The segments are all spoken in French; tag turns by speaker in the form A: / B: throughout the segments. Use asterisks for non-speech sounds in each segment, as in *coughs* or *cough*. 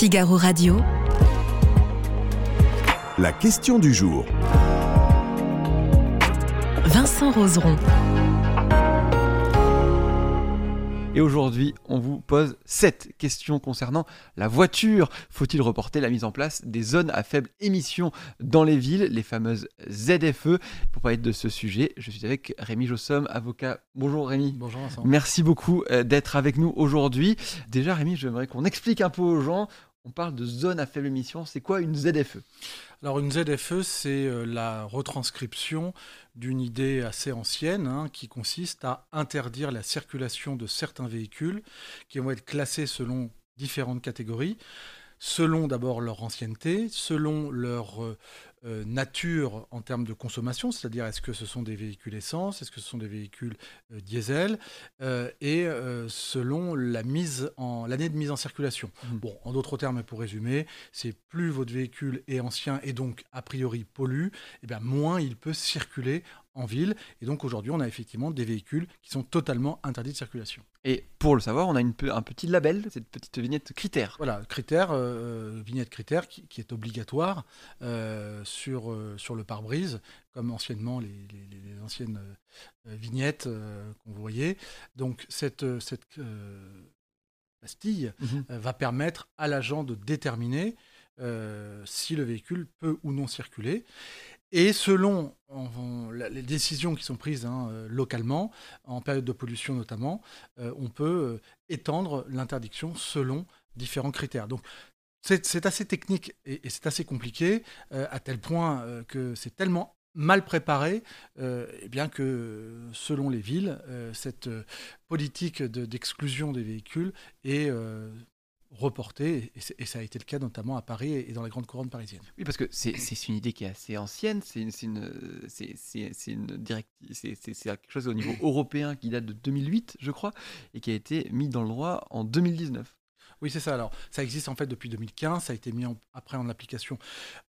A: Figaro Radio.
B: La question du jour.
A: Vincent Roseron.
C: Et aujourd'hui, on vous pose sept questions concernant la voiture. Faut-il reporter la mise en place des zones à faible émission dans les villes, les fameuses ZFE Pour parler de ce sujet, je suis avec Rémi Jossom, avocat. Bonjour Rémi.
D: Bonjour Vincent.
C: Merci beaucoup euh, d'être avec nous aujourd'hui. Déjà Rémi, j'aimerais qu'on explique un peu aux gens. On parle de zone à faible émission. C'est quoi une ZFE
D: Alors une ZFE, c'est euh, la retranscription d'une idée assez ancienne hein, qui consiste à interdire la circulation de certains véhicules qui vont être classés selon différentes catégories, selon d'abord leur ancienneté, selon leur euh, nature en termes de consommation, c'est-à-dire est-ce que ce sont des véhicules essence, est-ce que ce sont des véhicules euh, diesel, euh, et selon la mise en l'année de mise en circulation.
C: Mhm.
D: Bon, en d'autres termes, pour résumer, c'est plus votre véhicule est ancien et donc a priori pollue, et bien moins il peut circuler en ville. Et donc aujourd'hui, on a effectivement des véhicules qui sont totalement interdits de circulation.
C: Et pour le savoir, on a une un petit label, cette petite vignette critère.
D: Voilà, critère, euh, vignette critère qui, qui est obligatoire euh, sur, euh, sur le pare-brise, comme anciennement les, les- les anciennes euh, vignettes euh, qu'on voyait. Donc cette, euh, cette euh, pastille
C: Mhm.
D: euh, va permettre à l'agent de déterminer euh, si le véhicule peut ou non circuler. Et selon les décisions qui sont prises hein, euh, localement, en période de pollution notamment, euh, on peut euh, étendre l'interdiction selon différents critères. Donc c'est assez technique et, c'est assez compliqué, à tel point que c'est tellement mal préparé, eh bien que selon les villes, cette politique de- d'exclusion des véhicules est reportée, et, ça a été le cas notamment à Paris et dans les grandes couronnes parisiennes.
C: Oui, parce que c'est une idée qui est assez ancienne, c'est quelque chose au niveau *coughs* européen qui date de 2008, je crois, et qui a été mis dans le droit en 2019.
D: Oui, c'est ça. Alors, ça existe en fait depuis 2015. Ça a été mis en- après en application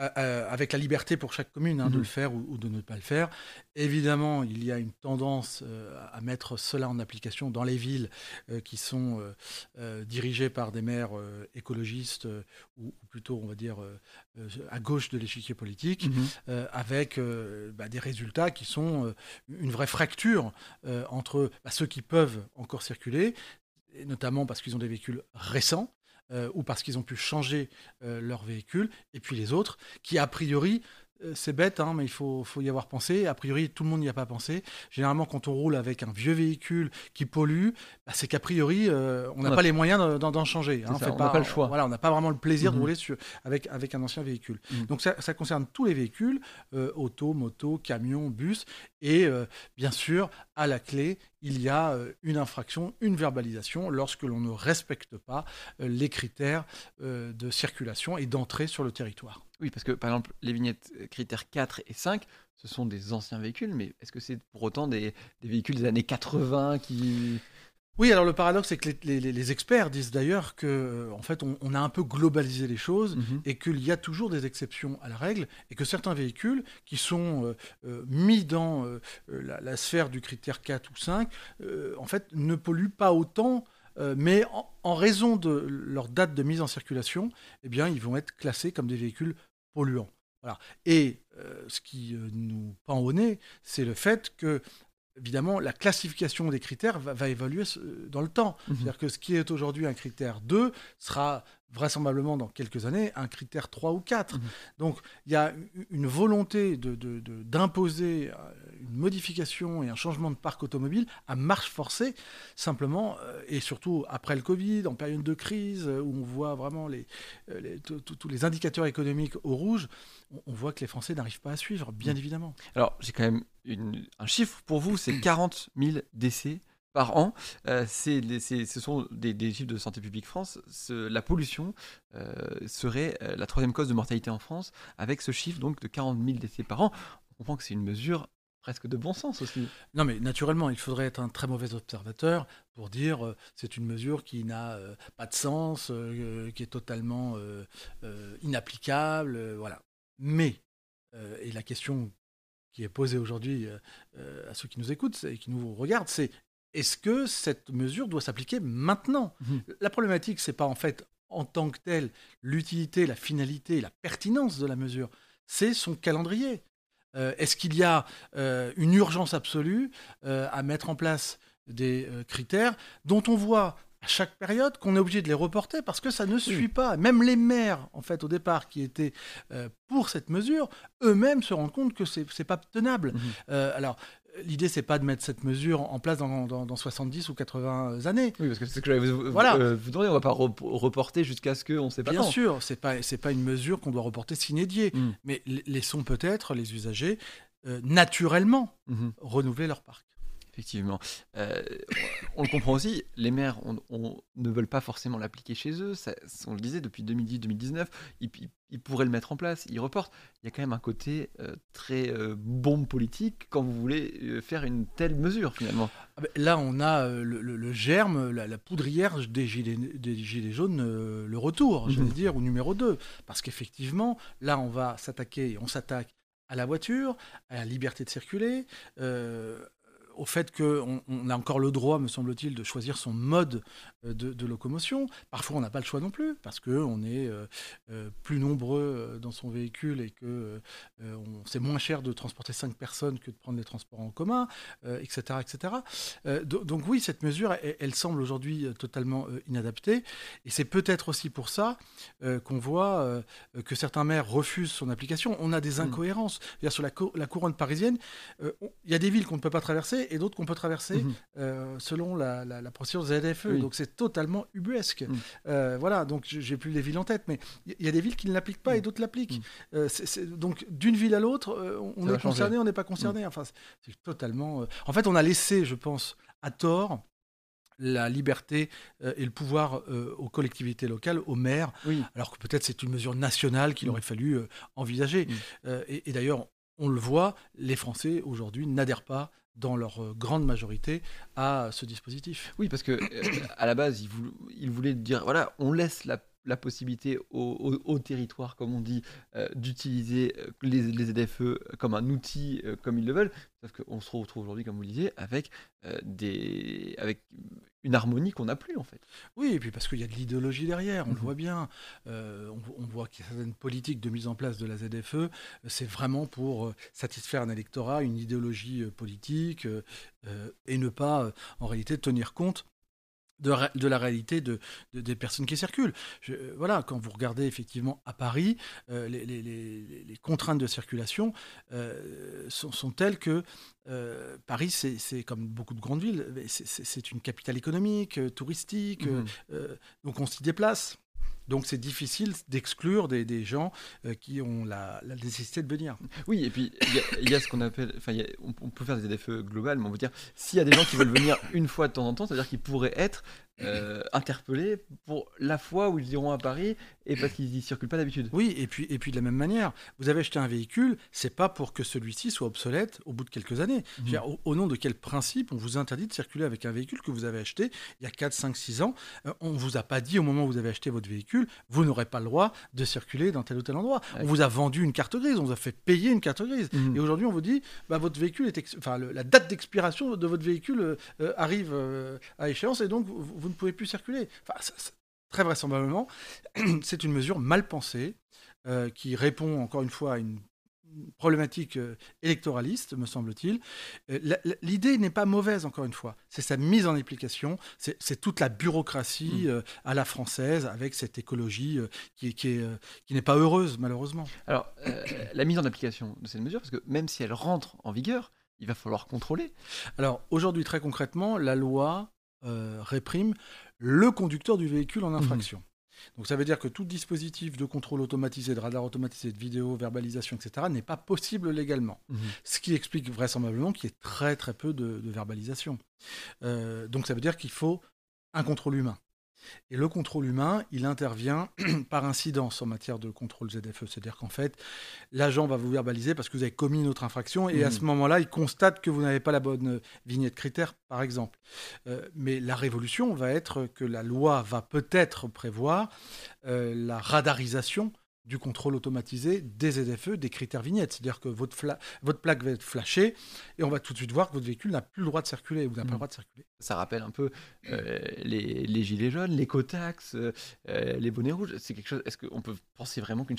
D: euh, euh, avec la liberté pour chaque commune hein, de
C: Mhm.
D: le faire ou, ou de ne pas le faire. Évidemment, il y a une tendance euh, à mettre cela en application dans les villes euh, qui sont dirigées par des maires écologistes ou, ou plutôt, on va dire, à gauche de l'échiquier politique. euh, avec bah, des résultats qui sont une vraie fracture entre bah, ceux qui peuvent encore circuler, et notamment parce qu'ils ont des véhicules récents. euh, ou parce qu'ils ont pu changer euh, leur véhicule, et puis les autres, qui a priori, euh, c'est bête, hein, mais il faut, faut y avoir pensé, a priori tout le monde n'y a pas pensé. Généralement quand on roule avec un vieux véhicule qui pollue, bah, c'est qu'a priori on n'a
C: a-
D: pas les moyens d'en- changer. Hein,
C: ça, on n'a pas le choix.
D: Voilà, on n'a pas vraiment le plaisir de rouler sur, avec, avec un ancien véhicule.
C: Mhm.
D: Donc ça, ça concerne tous les véhicules, auto, moto, camion, bus, et bien sûr, à la clé, il y a euh, une infraction, une verbalisation lorsque l'on ne respecte pas euh, les critères euh, de circulation et d'entrée sur le territoire.
C: Oui, parce que par exemple, les vignettes critères 4 et 5, ce sont des anciens véhicules, mais est-ce que c'est pour autant des, des véhicules des années 80 qui.
D: Oui, alors le paradoxe, c'est que les, les- les experts disent d'ailleurs que, euh, en fait, on, on a un peu globalisé les choses
C: Mhm.
D: et qu'il y a toujours des exceptions à la règle et que certains véhicules qui sont euh, euh, mis dans euh, la, la sphère du critère 4 ou 5, euh, en fait, ne polluent pas autant. mais en, en raison de leur date de mise en circulation, eh bien, ils vont être classés comme des véhicules polluants. Voilà. Et euh, ce qui nous pend au nez, c'est le fait que, évidemment, la classification des critères va, va évoluer euh, dans le temps.
C: Mhm.
D: C'est-à-dire que ce qui est aujourd'hui un critère 2 sera vraisemblablement dans quelques années un critère 3 ou 4.
C: Mhm.
D: Donc il y a une volonté de- de- de- d'imposer euh, une modification et un changement de parc automobile à marche forcée, simplement, euh, et surtout après le Covid, en période de crise, euh, où on voit vraiment les, les- tous- les indicateurs économiques au rouge, on, on voit que les Français n'arrivent pas à suivre, bien
C: Mhm.
D: évidemment.
C: Alors, j'ai quand même une- un chiffre pour vous c'est *clears throat* 40 000 décès par an. Euh, ce sont des, chiffres de Santé publique France. Ce- la pollution euh, serait euh, la troisième cause de mortalité en France, avec ce chiffre donc de 40 000 décès par an. On comprend que c'est une mesure presque de bon sens aussi.
D: Non, mais naturellement, il faudrait être un très mauvais observateur pour dire euh, c'est une mesure qui n'a pas de sens, qui est totalement inapplicable, voilà. Mais, et la question qui est posée aujourd'hui à ceux qui nous écoutent et qui nous regardent, c'est est-ce que cette mesure doit s'appliquer maintenant
C: Mhm.
D: La problématique, c'est pas en fait en tant que tel, l'utilité, la finalité, la pertinence de la mesure, c'est son calendrier. Euh, est-ce qu'il y a euh, une urgence absolue euh, à mettre en place des critères dont on voit à chaque période qu'on est obligé de les reporter parce que ça ne suit pas. Même les maires, en fait, au départ, qui étaient pour cette mesure, eux-mêmes se rendent compte que c'est n'est pas tenable. Mmh alors, l'idée, c'est pas de mettre cette mesure en place dans, 70 ou 80 années.
C: Oui, parce que c'est ce que j'allais vous, voilà. vous, demander. On va pas reporter jusqu'à ce qu'on ne sait pas
D: Bien sûr, c'est pas c'est pas une mesure qu'on doit reporter s'inédier, mm. mais laissons peut-être les usagers euh, naturellement mm-hmm. renouveler leur parc.
C: Effectivement. Euh, on le comprend aussi, les maires on, ne veulent pas forcément l'appliquer chez eux. Ça, on le disait depuis 2010-2019, ils, pourraient le mettre en place, ils reportent. Il y a quand même un côté euh, très euh, bombe politique quand vous voulez faire une telle mesure finalement.
D: Ah ben, là, on a le, germe, la, poudrière des gilets, des gilets jaunes, le retour, je veux mhm. dire, au numéro 2. Parce qu'effectivement, là, on va s'attaquer, on s'attaque à la voiture, à la liberté de circuler, au fait qu'on on a encore le droit, me semble-t-il, de choisir son mode euh, de, locomotion. Parfois, on n'a pas le choix non plus, parce qu'on est euh, euh, plus nombreux dans son véhicule et que c'est moins cher de transporter cinq personnes que de prendre les transports en commun, etc. etc. donc oui, cette mesure, elle, semble aujourd'hui totalement inadaptée. Et c'est peut-être aussi pour ça qu'on voit que certains maires refusent son application. On a des mmh. incohérences. Sur la, la couronne parisienne, il y a des villes qu'on ne peut pas traverser et d'autres qu'on peut traverser mhm. euh, selon la, procédure ZFE. Donc c'est totalement ubuesque. Mhm. Euh, voilà, donc j'ai plus les villes en tête, mais il y, a des villes qui ne l'appliquent pas et mhm. d'autres l'appliquent. Euh, donc d'une ville à l'autre, on est concerné, on n'est pas concerné. Enfin, c'est totalement. En fait, on a laissé, je pense, à tort la liberté et le pouvoir aux collectivités locales, aux maires, alors que peut-être c'est une mesure nationale qu'il aurait fallu envisager. et d'ailleurs, on le voit, les Français aujourd'hui n'adhèrent pas dans leur euh, grande majorité à ce dispositif.
C: Oui, parce que euh, *coughs* à la base, ils, voulaient dire voilà, on laisse la, possibilité au, territoire, comme on dit, euh, d'utiliser les, les, ZFE comme un outil, comme ils le veulent. Sauf qu'on se retrouve aujourd'hui, comme vous le disiez, avec, des, avec une harmonie qu'on n'a plus en fait.
D: Oui, et puis parce qu'il y a de l'idéologie derrière, on le mhm. voit bien. Euh, on, voit qu'il y a certaines politiques de mise en place de la ZFE, c'est vraiment pour euh, satisfaire un électorat, une idéologie euh, politique, et ne pas en réalité tenir compte de, la réalité de, des personnes qui circulent. Euh, voilà, quand vous regardez effectivement à Paris, euh, les, contraintes de circulation euh, sont, telles que Paris, c'est comme beaucoup de grandes villes, c'est une capitale économique, touristique, mmh. donc on s'y déplace. Donc c'est difficile d'exclure des, gens euh, qui ont la, nécessité de venir.
C: Oui, et puis il y, a ce qu'on appelle, enfin on, peut faire des ZFE globales, mais on veut dire s'il y a des gens qui veulent venir *laughs* une fois de temps en temps, c'est-à-dire qu'ils pourraient être euh, interpellés pour la fois où ils iront à Paris et parce qu'ils n'y circulent pas d'habitude.
D: Oui, et puis, et puis de la même manière, vous avez acheté un véhicule, c'est pas pour que celui-ci soit obsolète au bout de quelques années. Mhm. au, nom de quel principe on vous interdit de circuler avec un véhicule que vous avez acheté il y a 4, 5, 6 ans? On euh, On vous a pas dit au moment où vous avez acheté votre véhicule, vous n'aurez pas le droit de circuler dans tel ou tel endroit. On vous a vendu une carte grise, on vous a fait payer une carte grise. Mhm. Et aujourd'hui, on vous dit, bah, votre véhicule est, enfin, la date d'expiration de votre véhicule euh, arrive à échéance et donc vous vous ne pouvez plus circuler. Enfin, très vraisemblablement, *clears throat* c'est une mesure mal pensée euh, qui répond encore une fois à une problématique euh, électoraliste, me semble-t-il. Euh, l'idée n'est pas mauvaise, encore une fois. C'est sa mise en application, c'est toute la bureaucratie mmh. à la française, avec cette écologie qui, qui, qui n'est pas heureuse, malheureusement.
C: Alors, la mise en application de cette mesure, parce que même si elle rentre en vigueur, il va falloir contrôler.
D: Alors, aujourd'hui, très concrètement, la loi réprime le conducteur du véhicule en infraction. Mhm. Donc ça veut dire que tout dispositif de contrôle automatisé, de radar automatisé, de vidéo, verbalisation, etc. n'est pas possible légalement. Mhm. Ce qui explique vraisemblablement qu'il y ait très très peu de, verbalisation. Euh, donc ça veut dire qu'il faut un contrôle humain. Et le contrôle humain, il intervient *clears throat* par incidence en matière de contrôle ZFE. C'est-à-dire qu'en fait, l'agent va vous verbaliser parce que vous avez commis une autre infraction et à ce mmh. moment-là, il constate que vous n'avez pas la bonne vignette critère, par exemple. Euh, mais la révolution va être que la loi va peut-être prévoir euh, la radarisation du contrôle automatisé des ZFE, des critères vignettes. C'est-à-dire que votre, votre plaque va être flashée et on va tout de suite voir que votre véhicule n'a plus le droit de circuler ou n'a pas le mmh. droit de circuler.
C: Ça rappelle un peu euh, les, les, gilets jaunes, l'écotaxe, euh, euh, les bonnets rouges. C'est quelque chose. Est-ce qu'on peut penser vraiment qu'une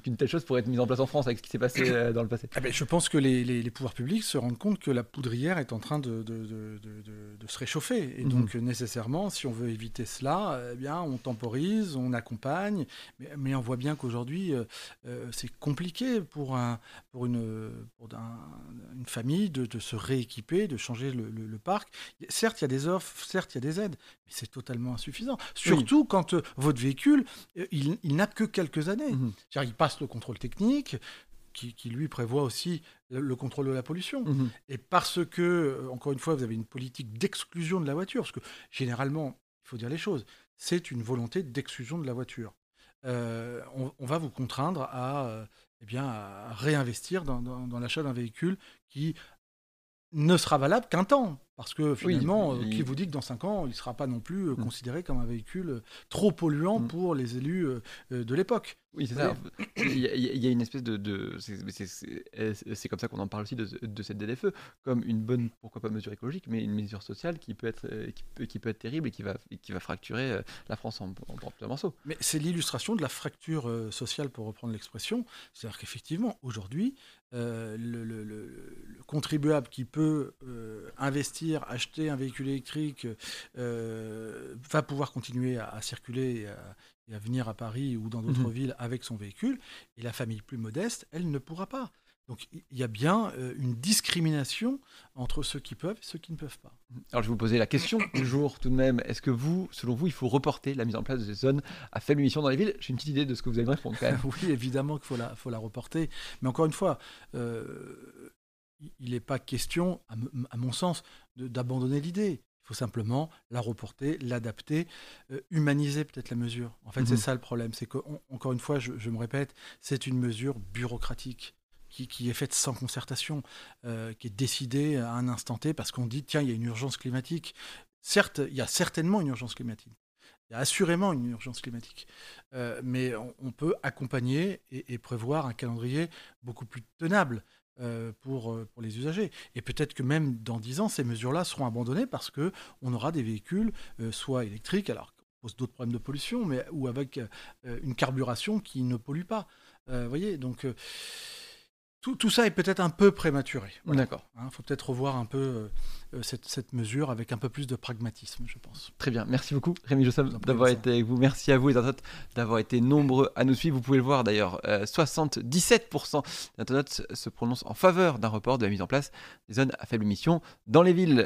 C: qu'une telle chose pourrait être mise en place en France avec ce qui s'est passé dans le passé?
D: Ah ben, Je pense que les, les, pouvoirs publics se rendent compte que la poudrière est en train de, de, de, de se réchauffer. Et mhm. donc, nécessairement, si on veut éviter cela, eh bien, on temporise, on accompagne. Mais, mais on voit bien qu'aujourd'hui, c'est compliqué pour, un, pour, une, pour une famille de, se rééquiper, de changer le, le parc. Certes, il y a des offres, certes, il y a des aides, mais c'est totalement insuffisant. Surtout quand euh, votre véhicule, euh, il, n'a que quelques années. Mhm. Il passe le contrôle technique, qui, lui prévoit aussi le, contrôle de la pollution. Mhm. Et parce que, euh, encore une fois, vous avez une politique d'exclusion de la voiture, parce que généralement, il faut dire les choses, c'est une volonté d'exclusion de la voiture. On, va vous contraindre à, eh bien, à réinvestir dans l'achat d'un véhicule qui ne sera valable qu'un temps. Parce que finalement, euh, qui vous dit que dans 5 ans, il ne sera pas non plus euh, mm. considéré comme un véhicule euh, trop polluant mm. pour les élus de l'époque
C: Oui, c'est ça. il, y a, une espèce de. c'est comme ça qu'on en parle aussi de, de, cette DDFE, comme une bonne, pourquoi pas, mesure écologique, mais une mesure sociale qui peut être, qui peut, qui peut être terrible et qui va, qui va fracturer la France en, en, morceaux.
D: Mais c'est l'illustration de la fracture sociale, pour reprendre l'expression. C'est-à-dire qu'effectivement, aujourd'hui, le, le, le, contribuable qui peut investir acheter un véhicule électrique, euh, va pouvoir continuer à, circuler et à, venir à Paris ou dans d'autres mhm. villes avec son véhicule. Et la famille plus modeste, elle ne pourra pas. Donc il y a bien euh, une discrimination entre ceux qui peuvent et ceux qui ne peuvent pas.
C: Alors je vais vous poser la question du jour tout de même. Est-ce que vous, selon vous, il faut reporter la mise en place de ces zones à faible émission dans les villes? J'ai une petite idée de ce que vous allez me répondre quand même. *laughs*
D: oui, évidemment qu'il faut la, faut la reporter. Mais encore une fois, euh, il n'est pas question, à, mon sens, d'abandonner l'idée. Il faut simplement la reporter, l'adapter, euh, humaniser peut-être la mesure. En fait, c'est mhm. ça le problème. C'est qu'encore une fois, je, me répète, c'est une mesure bureaucratique qui, est faite sans concertation, euh, qui est décidée à un instant T parce qu'on dit, tiens, il y a une urgence climatique. Certes, il y a certainement une urgence climatique. Il y a assurément une urgence climatique. Euh, mais on, peut accompagner et, prévoir un calendrier beaucoup plus tenable. Euh, pour, euh, pour les usagers. Et peut-être que même dans 10 ans, ces mesures-là seront abandonnées parce qu'on aura des véhicules, euh, soit électriques, alors qu'on pose d'autres problèmes de pollution, mais ou avec une carburation qui ne pollue pas. Vous voyez, donc tout, ça est peut-être un peu prématuré.
C: D'accord.
D: Il hein, faut peut-être revoir un peu euh, cette, mesure avec un peu plus de pragmatisme, je pense.
C: Très bien. Merci beaucoup, Rémi Joseph, d'avoir été avec vous. Merci à vous, les internautes, d'avoir été nombreux à nous suivre. Vous pouvez le voir d'ailleurs, 77% euh, des internautes se prononcent en faveur d'un report de la mise en place des zones à faible émission dans les villes.